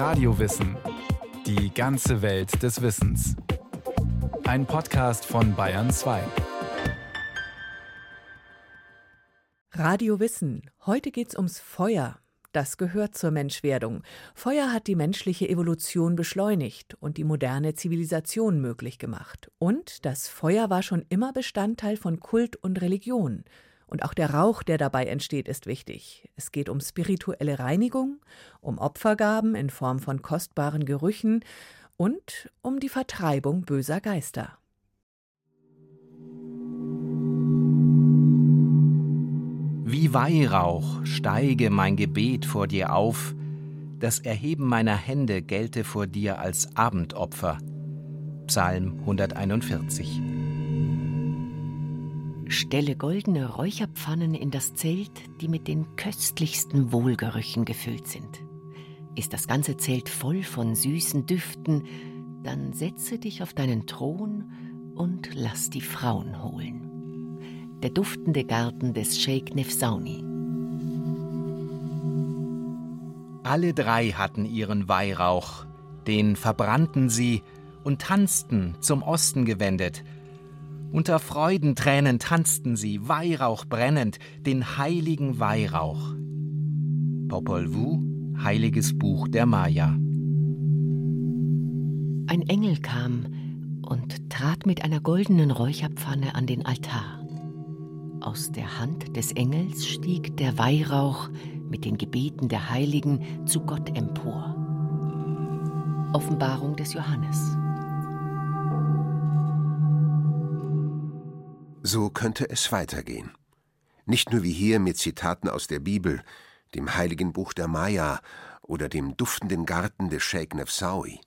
Radiowissen. Die ganze Welt des Wissens. Ein Podcast von Bayern 2. Radio Wissen. Heute geht's ums Feuer. Das gehört zur Menschwerdung. Feuer hat die menschliche Evolution beschleunigt und die moderne Zivilisation möglich gemacht. Und das Feuer war schon immer Bestandteil von Kult und Religion. Und auch der Rauch, der dabei entsteht, ist wichtig. Es geht um spirituelle Reinigung, um Opfergaben in Form von kostbaren Gerüchen und um die Vertreibung böser Geister. Wie Weihrauch steige mein Gebet vor dir auf, das Erheben meiner Hände gelte vor dir als Abendopfer. Psalm 141 Stelle goldene Räucherpfannen in das Zelt, die mit den köstlichsten Wohlgerüchen gefüllt sind. Ist das ganze Zelt voll von süßen Düften, dann setze dich auf deinen Thron und lass die Frauen holen. Der duftende Garten des Sheikh Nefsauni. Alle drei hatten ihren Weihrauch, den verbrannten sie und tanzten zum Osten gewendet, unter Freudentränen tanzten sie, Weihrauch brennend, den heiligen Weihrauch. Popol Vuh, Heiliges Buch der Maya. Ein Engel kam und trat mit einer goldenen Räucherpfanne an den Altar. Aus der Hand des Engels stieg der Weihrauch mit den Gebeten der Heiligen zu Gott empor. Offenbarung des Johannes. So könnte es weitergehen. Nicht nur wie hier mit Zitaten aus der Bibel, dem heiligen Buch der Maya oder dem duftenden Garten des Sheikh Nefsaui.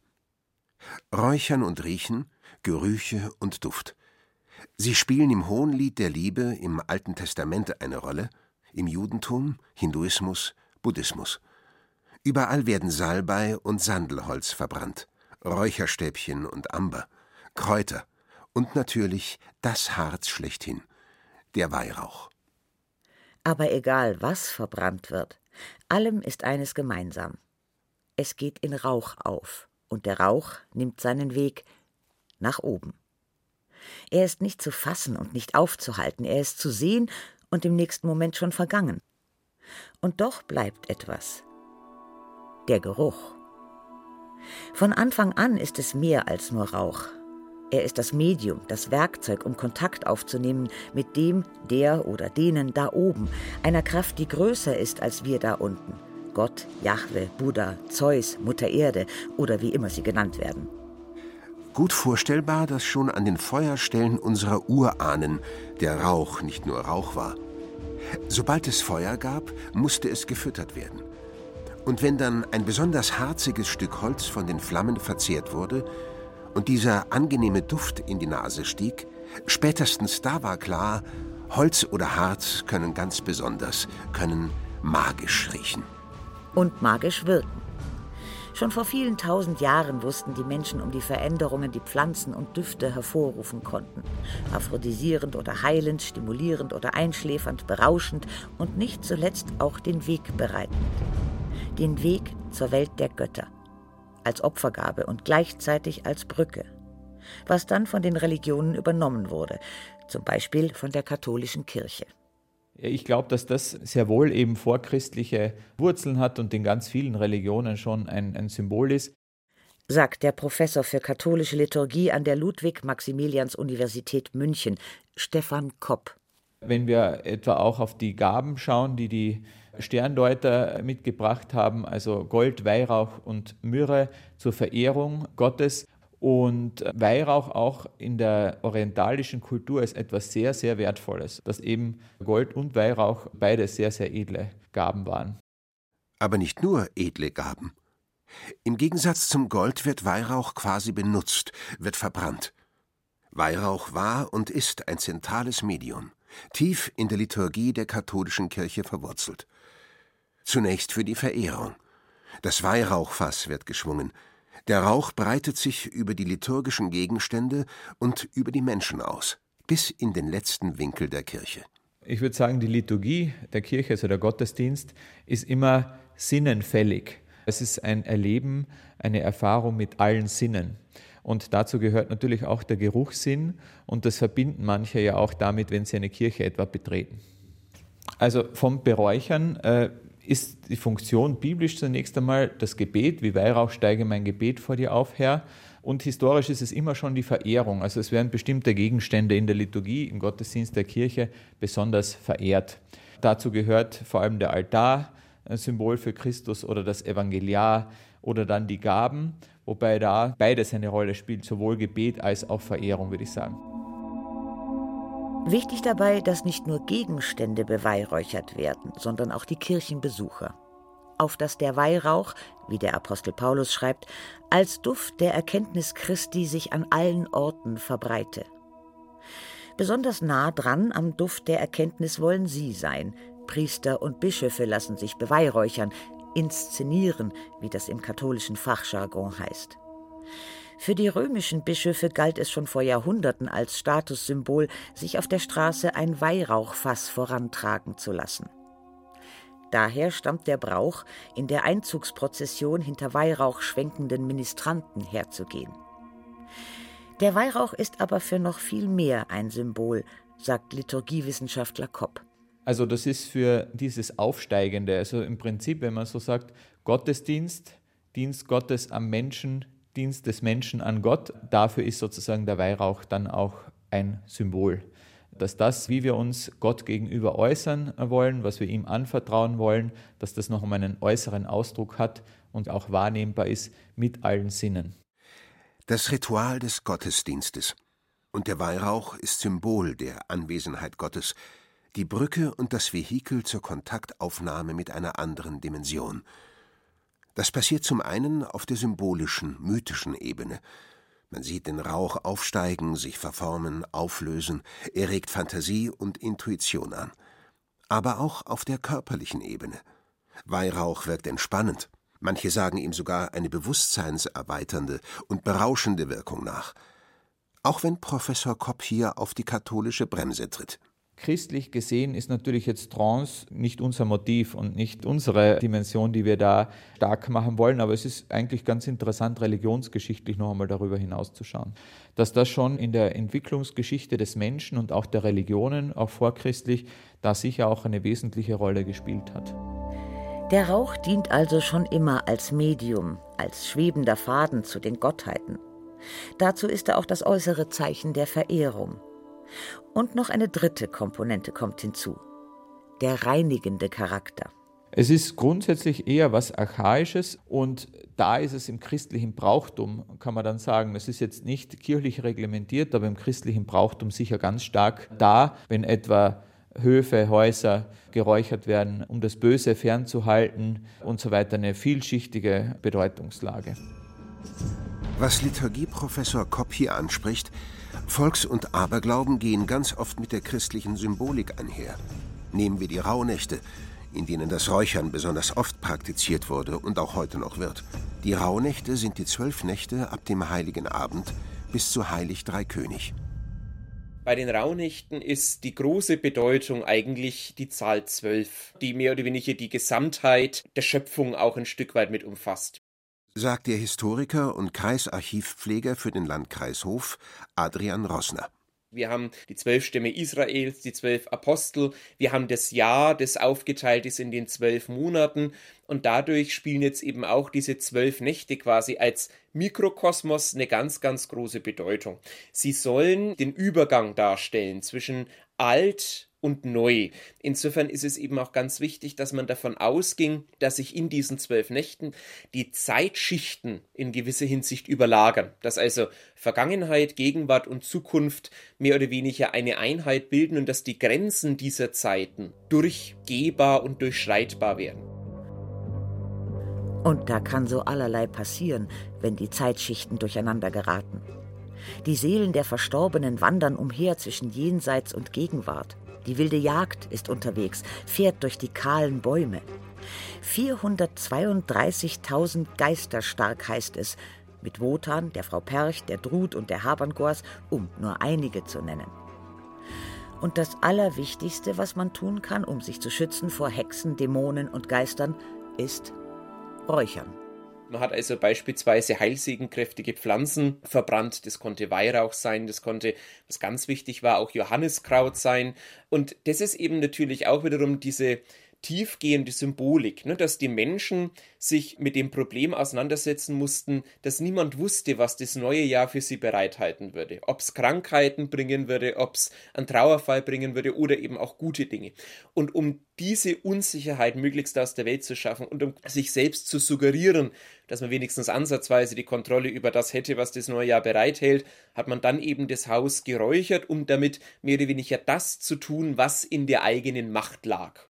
Räuchern und Riechen, Gerüche und Duft. Sie spielen im Hohenlied der Liebe im Alten Testament eine Rolle, im Judentum, Hinduismus, Buddhismus. Überall werden Salbei und Sandelholz verbrannt, Räucherstäbchen und Amber, Kräuter, und natürlich das Harz schlechthin, der Weihrauch. Aber egal, was verbrannt wird, allem ist eines gemeinsam. Es geht in Rauch auf, und der Rauch nimmt seinen Weg nach oben. Er ist nicht zu fassen und nicht aufzuhalten, er ist zu sehen und im nächsten Moment schon vergangen. Und doch bleibt etwas. Der Geruch. Von Anfang an ist es mehr als nur Rauch, er ist das Medium, das Werkzeug, um Kontakt aufzunehmen mit dem, der oder denen da oben, einer Kraft, die größer ist als wir da unten. Gott, Jahwe, Buddha, Zeus, Mutter Erde oder wie immer sie genannt werden. Gut vorstellbar, dass schon an den Feuerstellen unserer Urahnen der Rauch nicht nur Rauch war. Sobald es Feuer gab, musste es gefüttert werden. Und wenn dann ein besonders harziges Stück Holz von den Flammen verzehrt wurde, und dieser angenehme Duft in die Nase stieg, spätestens da war klar, Holz oder Harz können ganz besonders, können magisch riechen. Und magisch wirken. Schon vor vielen tausend Jahren wussten die Menschen um die Veränderungen, die Pflanzen und Düfte hervorrufen konnten. Aphrodisierend oder heilend, stimulierend oder einschläfernd, berauschend und nicht zuletzt auch den Weg bereitend. Den Weg zur Welt der Götter als Opfergabe und gleichzeitig als Brücke, was dann von den Religionen übernommen wurde, zum Beispiel von der katholischen Kirche. Ich glaube, dass das sehr wohl eben vorchristliche Wurzeln hat und in ganz vielen Religionen schon ein, ein Symbol ist. Sagt der Professor für katholische Liturgie an der Ludwig-Maximilians-Universität München, Stefan Kopp. Wenn wir etwa auch auf die Gaben schauen, die die Sterndeuter mitgebracht haben, also Gold, Weihrauch und Myrrhe zur Verehrung Gottes. Und Weihrauch auch in der orientalischen Kultur ist etwas sehr, sehr Wertvolles, dass eben Gold und Weihrauch beide sehr, sehr edle Gaben waren. Aber nicht nur edle Gaben. Im Gegensatz zum Gold wird Weihrauch quasi benutzt, wird verbrannt. Weihrauch war und ist ein zentrales Medium, tief in der Liturgie der katholischen Kirche verwurzelt. Zunächst für die Verehrung. Das Weihrauchfass wird geschwungen. Der Rauch breitet sich über die liturgischen Gegenstände und über die Menschen aus, bis in den letzten Winkel der Kirche. Ich würde sagen, die Liturgie der Kirche, also der Gottesdienst, ist immer sinnenfällig. Es ist ein Erleben, eine Erfahrung mit allen Sinnen. Und dazu gehört natürlich auch der Geruchssinn und das verbinden manche ja auch damit, wenn sie eine Kirche etwa betreten. Also vom Beräuchern äh, ist die Funktion biblisch zunächst einmal das Gebet, wie Weihrauch steige mein Gebet vor dir auf, Herr. Und historisch ist es immer schon die Verehrung. Also es werden bestimmte Gegenstände in der Liturgie, im Gottesdienst der Kirche besonders verehrt. Dazu gehört vor allem der Altar, ein Symbol für Christus oder das Evangeliar oder dann die Gaben, wobei da beides eine Rolle spielt, sowohl Gebet als auch Verehrung, würde ich sagen. Wichtig dabei, dass nicht nur Gegenstände beweihräuchert werden, sondern auch die Kirchenbesucher. Auf dass der Weihrauch, wie der Apostel Paulus schreibt, als Duft der Erkenntnis Christi sich an allen Orten verbreite. Besonders nah dran am Duft der Erkenntnis wollen Sie sein. Priester und Bischöfe lassen sich beweihräuchern, inszenieren, wie das im katholischen Fachjargon heißt. Für die römischen Bischöfe galt es schon vor Jahrhunderten als Statussymbol, sich auf der Straße ein Weihrauchfass vorantragen zu lassen. Daher stammt der Brauch, in der Einzugsprozession hinter Weihrauch schwenkenden Ministranten herzugehen. Der Weihrauch ist aber für noch viel mehr ein Symbol, sagt Liturgiewissenschaftler Kopp. Also das ist für dieses Aufsteigende, also im Prinzip, wenn man so sagt, Gottesdienst, Dienst Gottes am Menschen, Dienst des Menschen an Gott. Dafür ist sozusagen der Weihrauch dann auch ein Symbol. Dass das, wie wir uns Gott gegenüber äußern wollen, was wir ihm anvertrauen wollen, dass das noch einen äußeren Ausdruck hat und auch wahrnehmbar ist mit allen Sinnen. Das Ritual des Gottesdienstes. Und der Weihrauch ist Symbol der Anwesenheit Gottes, die Brücke und das Vehikel zur Kontaktaufnahme mit einer anderen Dimension – das passiert zum einen auf der symbolischen, mythischen Ebene. Man sieht den Rauch aufsteigen, sich verformen, auflösen, er regt Fantasie und Intuition an. Aber auch auf der körperlichen Ebene. Weihrauch wirkt entspannend. Manche sagen ihm sogar eine bewusstseinserweiternde und berauschende Wirkung nach. Auch wenn Professor Kopp hier auf die katholische Bremse tritt. Christlich gesehen ist natürlich jetzt Trance nicht unser Motiv und nicht unsere Dimension, die wir da stark machen wollen, aber es ist eigentlich ganz interessant, religionsgeschichtlich noch einmal darüber hinauszuschauen. Dass das schon in der Entwicklungsgeschichte des Menschen und auch der Religionen, auch vorchristlich, da sicher auch eine wesentliche Rolle gespielt hat. Der Rauch dient also schon immer als Medium, als schwebender Faden zu den Gottheiten. Dazu ist er auch das äußere Zeichen der Verehrung. Und noch eine dritte Komponente kommt hinzu. Der reinigende Charakter. Es ist grundsätzlich eher was Archaisches und da ist es im christlichen Brauchtum, kann man dann sagen, es ist jetzt nicht kirchlich reglementiert, aber im christlichen Brauchtum sicher ganz stark da, wenn etwa Höfe, Häuser geräuchert werden, um das Böse fernzuhalten und so weiter, eine vielschichtige Bedeutungslage. Was Liturgieprofessor Kopp hier anspricht, Volks- und Aberglauben gehen ganz oft mit der christlichen Symbolik einher. Nehmen wir die Rauhnächte, in denen das Räuchern besonders oft praktiziert wurde und auch heute noch wird. Die Rauhnächte sind die zwölf Nächte ab dem Heiligen Abend bis zu Heilig Dreikönig. Bei den Rauhnächten ist die große Bedeutung eigentlich die Zahl zwölf, die mehr oder weniger die Gesamtheit der Schöpfung auch ein Stück weit mit umfasst sagt der Historiker und Kreisarchivpfleger für den Landkreis Hof Adrian Rossner. Wir haben die zwölf Stämme Israels, die zwölf Apostel, wir haben das Jahr, das aufgeteilt ist in den zwölf Monaten und dadurch spielen jetzt eben auch diese zwölf Nächte quasi als Mikrokosmos eine ganz, ganz große Bedeutung. Sie sollen den Übergang darstellen zwischen alt und neu. Insofern ist es eben auch ganz wichtig, dass man davon ausging, dass sich in diesen zwölf Nächten die Zeitschichten in gewisser Hinsicht überlagern, dass also Vergangenheit, Gegenwart und Zukunft mehr oder weniger eine Einheit bilden und dass die Grenzen dieser Zeiten durchgehbar und durchschreitbar werden. Und da kann so allerlei passieren, wenn die Zeitschichten durcheinander geraten. Die Seelen der Verstorbenen wandern umher zwischen Jenseits und Gegenwart. Die wilde Jagd ist unterwegs, fährt durch die kahlen Bäume. 432.000 Geister stark heißt es, mit Wotan, der Frau Perch, der Drut und der Haberngors, um nur einige zu nennen. Und das Allerwichtigste, was man tun kann, um sich zu schützen vor Hexen, Dämonen und Geistern, ist Räuchern. Man hat also beispielsweise heilsegenkräftige Pflanzen verbrannt. Das konnte Weihrauch sein, das konnte, was ganz wichtig war, auch Johanniskraut sein. Und das ist eben natürlich auch wiederum diese tiefgehende Symbolik, ne, dass die Menschen sich mit dem Problem auseinandersetzen mussten, dass niemand wusste, was das neue Jahr für sie bereithalten würde. Ob es Krankheiten bringen würde, ob es einen Trauerfall bringen würde oder eben auch gute Dinge. Und um diese Unsicherheit möglichst aus der Welt zu schaffen und um sich selbst zu suggerieren, dass man wenigstens ansatzweise die Kontrolle über das hätte, was das neue Jahr bereithält, hat man dann eben das Haus geräuchert, um damit mehr oder weniger das zu tun, was in der eigenen Macht lag.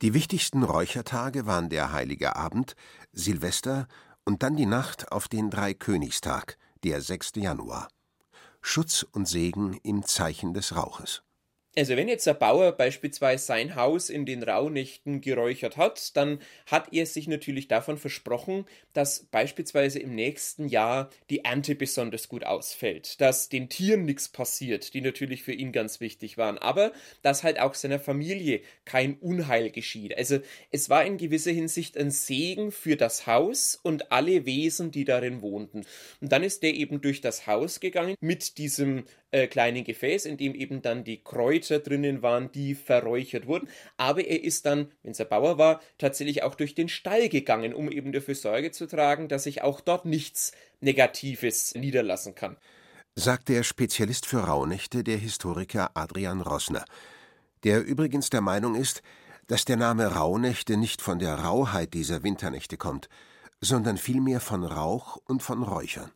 Die wichtigsten Räuchertage waren der Heilige Abend, Silvester und dann die Nacht auf den Dreikönigstag, der 6. Januar. Schutz und Segen im Zeichen des Rauches. Also wenn jetzt der Bauer beispielsweise sein Haus in den Rauhnächten geräuchert hat, dann hat er sich natürlich davon versprochen, dass beispielsweise im nächsten Jahr die Ernte besonders gut ausfällt, dass den Tieren nichts passiert, die natürlich für ihn ganz wichtig waren, aber dass halt auch seiner Familie kein Unheil geschieht. Also es war in gewisser Hinsicht ein Segen für das Haus und alle Wesen, die darin wohnten. Und dann ist der eben durch das Haus gegangen mit diesem äh, kleinen Gefäß, in dem eben dann die Kräuter drinnen waren, die verräuchert wurden. Aber er ist dann, wenn es ein Bauer war, tatsächlich auch durch den Stall gegangen, um eben dafür Sorge zu tragen, dass sich auch dort nichts Negatives niederlassen kann. Sagt der Spezialist für Rauhnächte, der Historiker Adrian Rossner, der übrigens der Meinung ist, dass der Name Rauhnächte nicht von der Rauheit dieser Winternächte kommt, sondern vielmehr von Rauch und von Räuchern.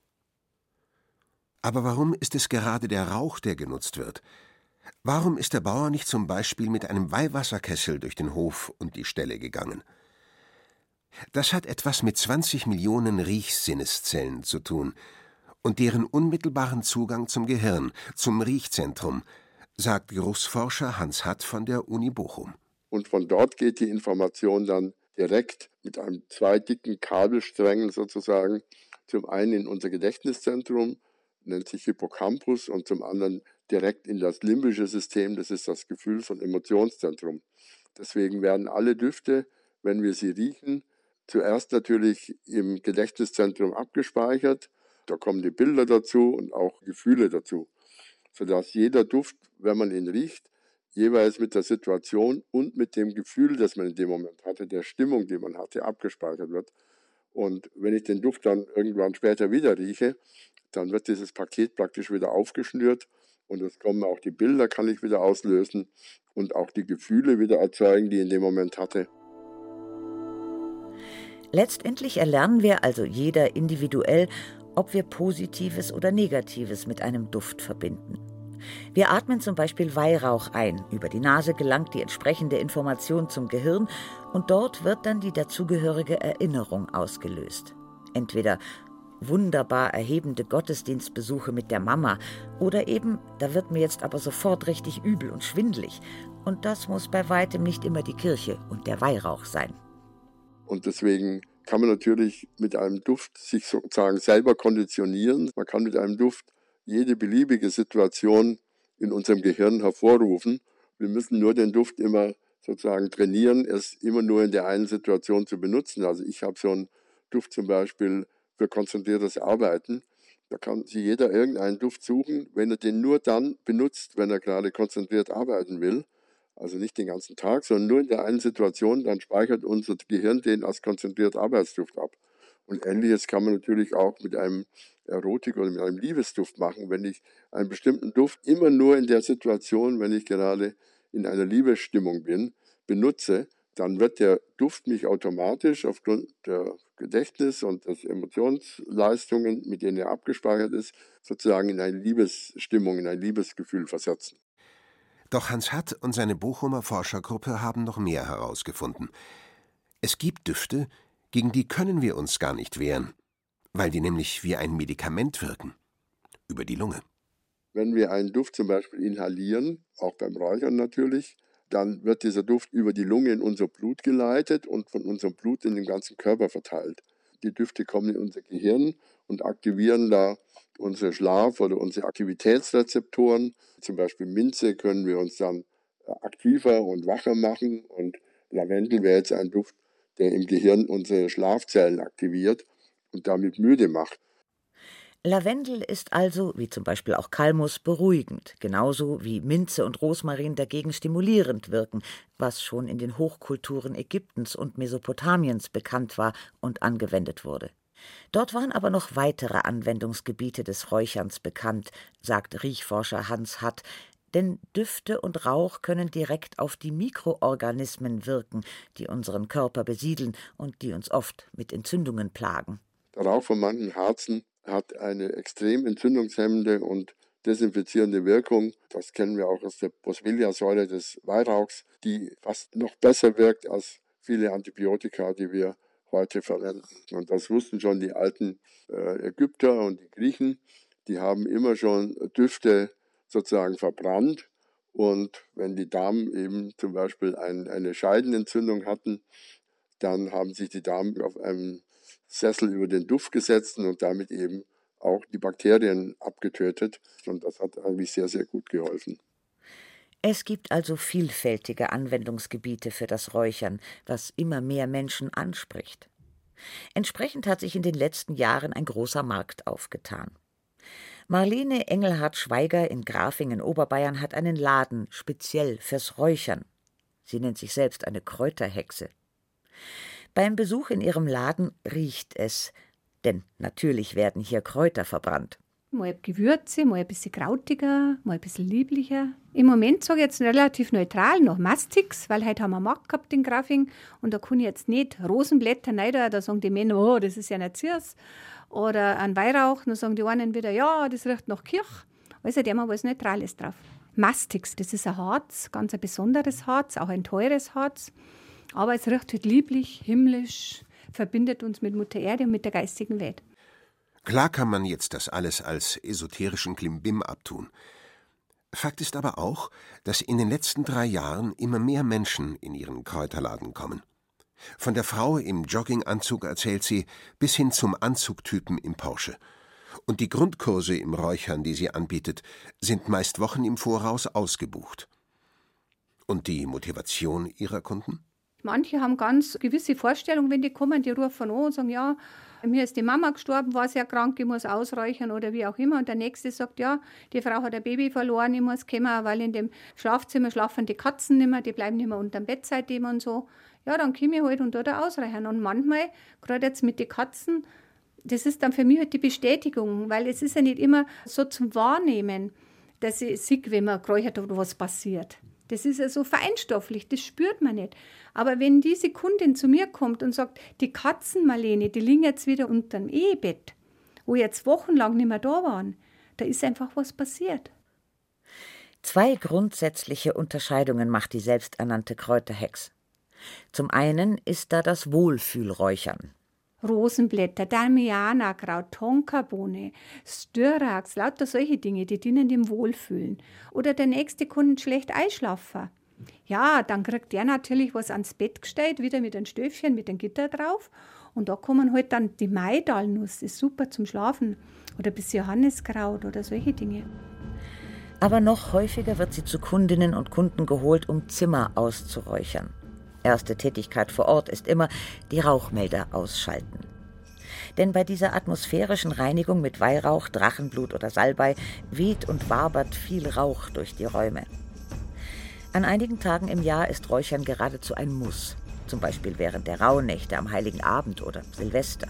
Aber warum ist es gerade der Rauch, der genutzt wird? Warum ist der Bauer nicht zum Beispiel mit einem Weihwasserkessel durch den Hof und die Ställe gegangen? Das hat etwas mit 20 Millionen Riechsinneszellen zu tun und deren unmittelbaren Zugang zum Gehirn, zum Riechzentrum, sagt Geruchsforscher Hans Hatt von der Uni Bochum. Und von dort geht die Information dann direkt mit einem zwei dicken Kabelsträngen sozusagen zum einen in unser Gedächtniszentrum nennt sich Hippocampus und zum anderen direkt in das limbische System, das ist das Gefühls- und Emotionszentrum. Deswegen werden alle Düfte, wenn wir sie riechen, zuerst natürlich im Gedächtniszentrum abgespeichert. Da kommen die Bilder dazu und auch Gefühle dazu, sodass jeder Duft, wenn man ihn riecht, jeweils mit der Situation und mit dem Gefühl, das man in dem Moment hatte, der Stimmung, die man hatte, abgespeichert wird. Und wenn ich den Duft dann irgendwann später wieder rieche, dann wird dieses Paket praktisch wieder aufgeschnürt und es kommen auch die Bilder, kann ich wieder auslösen und auch die Gefühle wieder erzeugen, die ich in dem Moment hatte. Letztendlich erlernen wir also jeder individuell, ob wir Positives oder Negatives mit einem Duft verbinden. Wir atmen zum Beispiel Weihrauch ein. Über die Nase gelangt die entsprechende Information zum Gehirn und dort wird dann die dazugehörige Erinnerung ausgelöst. Entweder wunderbar erhebende Gottesdienstbesuche mit der Mama oder eben, da wird mir jetzt aber sofort richtig übel und schwindlig. Und das muss bei weitem nicht immer die Kirche und der Weihrauch sein. Und deswegen kann man natürlich mit einem Duft sich sozusagen selber konditionieren. Man kann mit einem Duft jede beliebige Situation in unserem Gehirn hervorrufen. Wir müssen nur den Duft immer sozusagen trainieren, es immer nur in der einen Situation zu benutzen. Also ich habe so einen Duft zum Beispiel für konzentriertes Arbeiten. Da kann sich jeder irgendeinen Duft suchen, wenn er den nur dann benutzt, wenn er gerade konzentriert arbeiten will. Also nicht den ganzen Tag, sondern nur in der einen Situation, dann speichert unser Gehirn den als konzentriert Arbeitsduft ab. Und ähnliches kann man natürlich auch mit einem Erotik oder mit einem Liebesduft machen, wenn ich einen bestimmten Duft immer nur in der Situation, wenn ich gerade in einer Liebesstimmung bin, benutze, dann wird der Duft mich automatisch aufgrund der Gedächtnis- und des Emotionsleistungen, mit denen er abgespeichert ist, sozusagen in eine Liebesstimmung, in ein Liebesgefühl versetzen. Doch Hans Hatt und seine Bochumer Forschergruppe haben noch mehr herausgefunden. Es gibt Düfte, gegen die können wir uns gar nicht wehren, weil die nämlich wie ein Medikament wirken. Über die Lunge. Wenn wir einen Duft zum Beispiel inhalieren, auch beim Räuchern natürlich, dann wird dieser Duft über die Lunge in unser Blut geleitet und von unserem Blut in den ganzen Körper verteilt. Die Düfte kommen in unser Gehirn und aktivieren da unsere Schlaf- oder unsere Aktivitätsrezeptoren. Zum Beispiel Minze können wir uns dann äh, aktiver und wacher machen und Lavendel wäre jetzt ein Duft, der im Gehirn unsere Schlafzellen aktiviert und damit müde macht. Lavendel ist also, wie zum Beispiel auch Kalmus, beruhigend, genauso wie Minze und Rosmarin dagegen stimulierend wirken, was schon in den Hochkulturen Ägyptens und Mesopotamiens bekannt war und angewendet wurde. Dort waren aber noch weitere Anwendungsgebiete des Räucherns bekannt, sagt Riechforscher Hans Hatt, denn Düfte und Rauch können direkt auf die Mikroorganismen wirken, die unseren Körper besiedeln und die uns oft mit Entzündungen plagen. Der Rauch von manchen Harzen hat eine extrem entzündungshemmende und desinfizierende Wirkung. Das kennen wir auch aus der Boswellia-Säure des Weihrauchs, die fast noch besser wirkt als viele Antibiotika, die wir heute verwenden. Und das wussten schon die alten äh, Ägypter und die Griechen. Die haben immer schon Düfte sozusagen verbrannt. Und wenn die Damen eben zum Beispiel ein, eine Scheidenentzündung hatten, dann haben sich die Damen auf einem Sessel über den Duft gesetzt und damit eben auch die Bakterien abgetötet. Und das hat eigentlich sehr, sehr gut geholfen. Es gibt also vielfältige Anwendungsgebiete für das Räuchern, was immer mehr Menschen anspricht. Entsprechend hat sich in den letzten Jahren ein großer Markt aufgetan. Marlene Engelhardt-Schweiger in Grafingen, Oberbayern, hat einen Laden speziell fürs Räuchern. Sie nennt sich selbst eine Kräuterhexe. Beim Besuch in ihrem Laden riecht es, denn natürlich werden hier Kräuter verbrannt. Mal Gewürze, mal ein bisschen krautiger, mal ein bisschen lieblicher. Im Moment sage ich jetzt relativ neutral, noch Mastix, weil heute haben wir Markt gehabt in Grafing und da kann ich jetzt nicht Rosenblätter nein, da sagen die Männer, oh, das ist ja nicht Ziers. Oder ein Weihrauch, dann sagen die einen wieder, ja, das riecht nach Kirch. Also da haben wir was Neutrales drauf. Mastix, das ist ein Harz, ganz ein besonderes Harz, auch ein teures Harz. Aber es riecht halt lieblich, himmlisch, verbindet uns mit Mutter Erde und mit der geistigen Welt. Klar kann man jetzt das alles als esoterischen Klimbim abtun. Fakt ist aber auch, dass in den letzten drei Jahren immer mehr Menschen in ihren Kräuterladen kommen. Von der Frau im Jogginganzug erzählt sie, bis hin zum Anzugtypen im Porsche. Und die Grundkurse im Räuchern, die sie anbietet, sind meist Wochen im Voraus ausgebucht. Und die Motivation ihrer Kunden? Manche haben ganz gewisse Vorstellungen, wenn die kommen, die rufen an und sagen, ja, mir ist die Mama gestorben, war sehr krank, ich muss ausreichen oder wie auch immer. Und der Nächste sagt, ja, die Frau hat ein Baby verloren, ich muss kommen, weil in dem Schlafzimmer schlafen die Katzen nicht mehr, die bleiben nicht mehr unter dem Bett seitdem und so. Ja, dann komme ich halt und da ausreichen. Und manchmal, gerade jetzt mit den Katzen, das ist dann für mich halt die Bestätigung, weil es ist ja nicht immer so zum Wahrnehmen, dass ich sehe, wenn man geräuchert oder was passiert. Das ist ja so feinstofflich, das spürt man nicht. Aber wenn diese Kundin zu mir kommt und sagt, die Katzen, Marlene, die liegen jetzt wieder unter dem Ehebett, wo jetzt wochenlang nicht mehr da waren, da ist einfach was passiert. Zwei grundsätzliche Unterscheidungen macht die selbsternannte Kräuterhex. Zum einen ist da das Wohlfühlräuchern. Rosenblätter, Damianakraut, Tonkabohne, Styrax, lauter solche Dinge, die dienen dem Wohlfühlen. Oder der nächste Kunde schlecht einschlafen. Ja, dann kriegt der natürlich was ans Bett gestellt, wieder mit einem Stöfchen, mit einem Gitter drauf. Und da kommen halt dann die Maidalnuss, ist super zum Schlafen. Oder ein bisschen Johanniskraut oder solche Dinge. Aber noch häufiger wird sie zu Kundinnen und Kunden geholt, um Zimmer auszuräuchern. Erste Tätigkeit vor Ort ist immer die Rauchmelder ausschalten. Denn bei dieser atmosphärischen Reinigung mit Weihrauch, Drachenblut oder Salbei weht und wabert viel Rauch durch die Räume. An einigen Tagen im Jahr ist Räuchern geradezu ein Muss, zum Beispiel während der Rauhnächte am Heiligen Abend oder Silvester.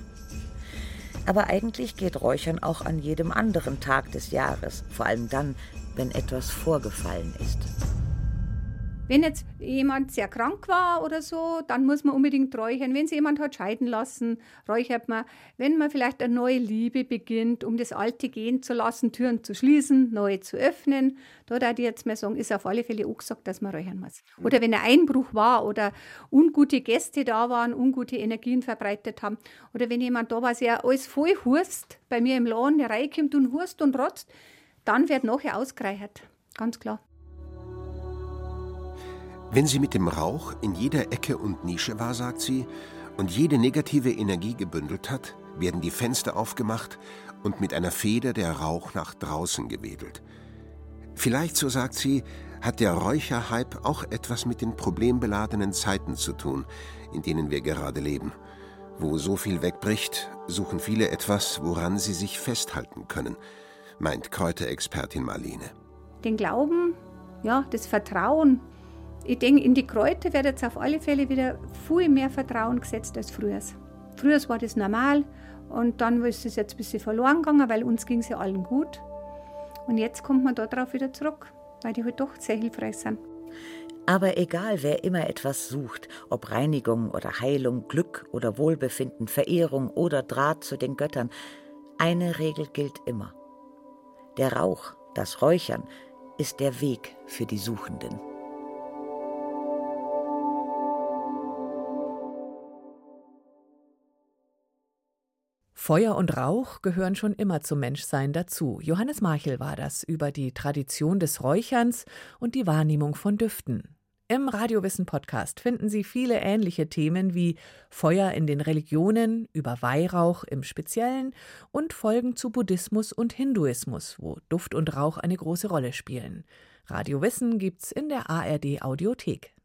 Aber eigentlich geht Räuchern auch an jedem anderen Tag des Jahres, vor allem dann, wenn etwas vorgefallen ist. Wenn jetzt jemand sehr krank war oder so, dann muss man unbedingt räuchern. Wenn sich jemand hat scheiden lassen, räuchert man. Wenn man vielleicht eine neue Liebe beginnt, um das Alte gehen zu lassen, Türen zu schließen, neue zu öffnen, da würde ich jetzt mal sagen, ist auf alle Fälle auch gesagt, dass man räuchern muss. Oder wenn ein Einbruch war oder ungute Gäste da waren, ungute Energien verbreitet haben. Oder wenn jemand da war, der alles voll hurst, bei mir im Laden reinkommt und hurst und rotzt, dann wird nachher ausgereichert. Ganz klar. Wenn sie mit dem Rauch in jeder Ecke und Nische war, sagt sie, und jede negative Energie gebündelt hat, werden die Fenster aufgemacht und mit einer Feder der Rauch nach draußen gewedelt. Vielleicht, so sagt sie, Hat der Räucherhype auch etwas mit den problembeladenen Zeiten zu tun, in denen wir gerade leben? Wo so viel wegbricht, suchen viele etwas, woran sie sich festhalten können, meint Kräuterexpertin Marlene. Den Glauben, ja, das Vertrauen. Ich denke, in die Kräuter wird jetzt auf alle Fälle wieder viel mehr Vertrauen gesetzt als früher. Früher war das normal und dann ist es jetzt ein bisschen verloren gegangen, weil uns ging es ja allen gut. Und jetzt kommt man darauf wieder zurück, weil die halt doch sehr hilfreich sind. Aber egal, wer immer etwas sucht, ob Reinigung oder Heilung, Glück oder Wohlbefinden, Verehrung oder Draht zu den Göttern, eine Regel gilt immer. Der Rauch, das Räuchern, ist der Weg für die Suchenden. Feuer und Rauch gehören schon immer zum Menschsein dazu. Johannes Marchel war das über die Tradition des Räucherns und die Wahrnehmung von Düften. Im Radiowissen Podcast finden Sie viele ähnliche Themen wie Feuer in den Religionen, über Weihrauch im Speziellen und Folgen zu Buddhismus und Hinduismus, wo Duft und Rauch eine große Rolle spielen. Radiowissen gibt's in der ARD Audiothek.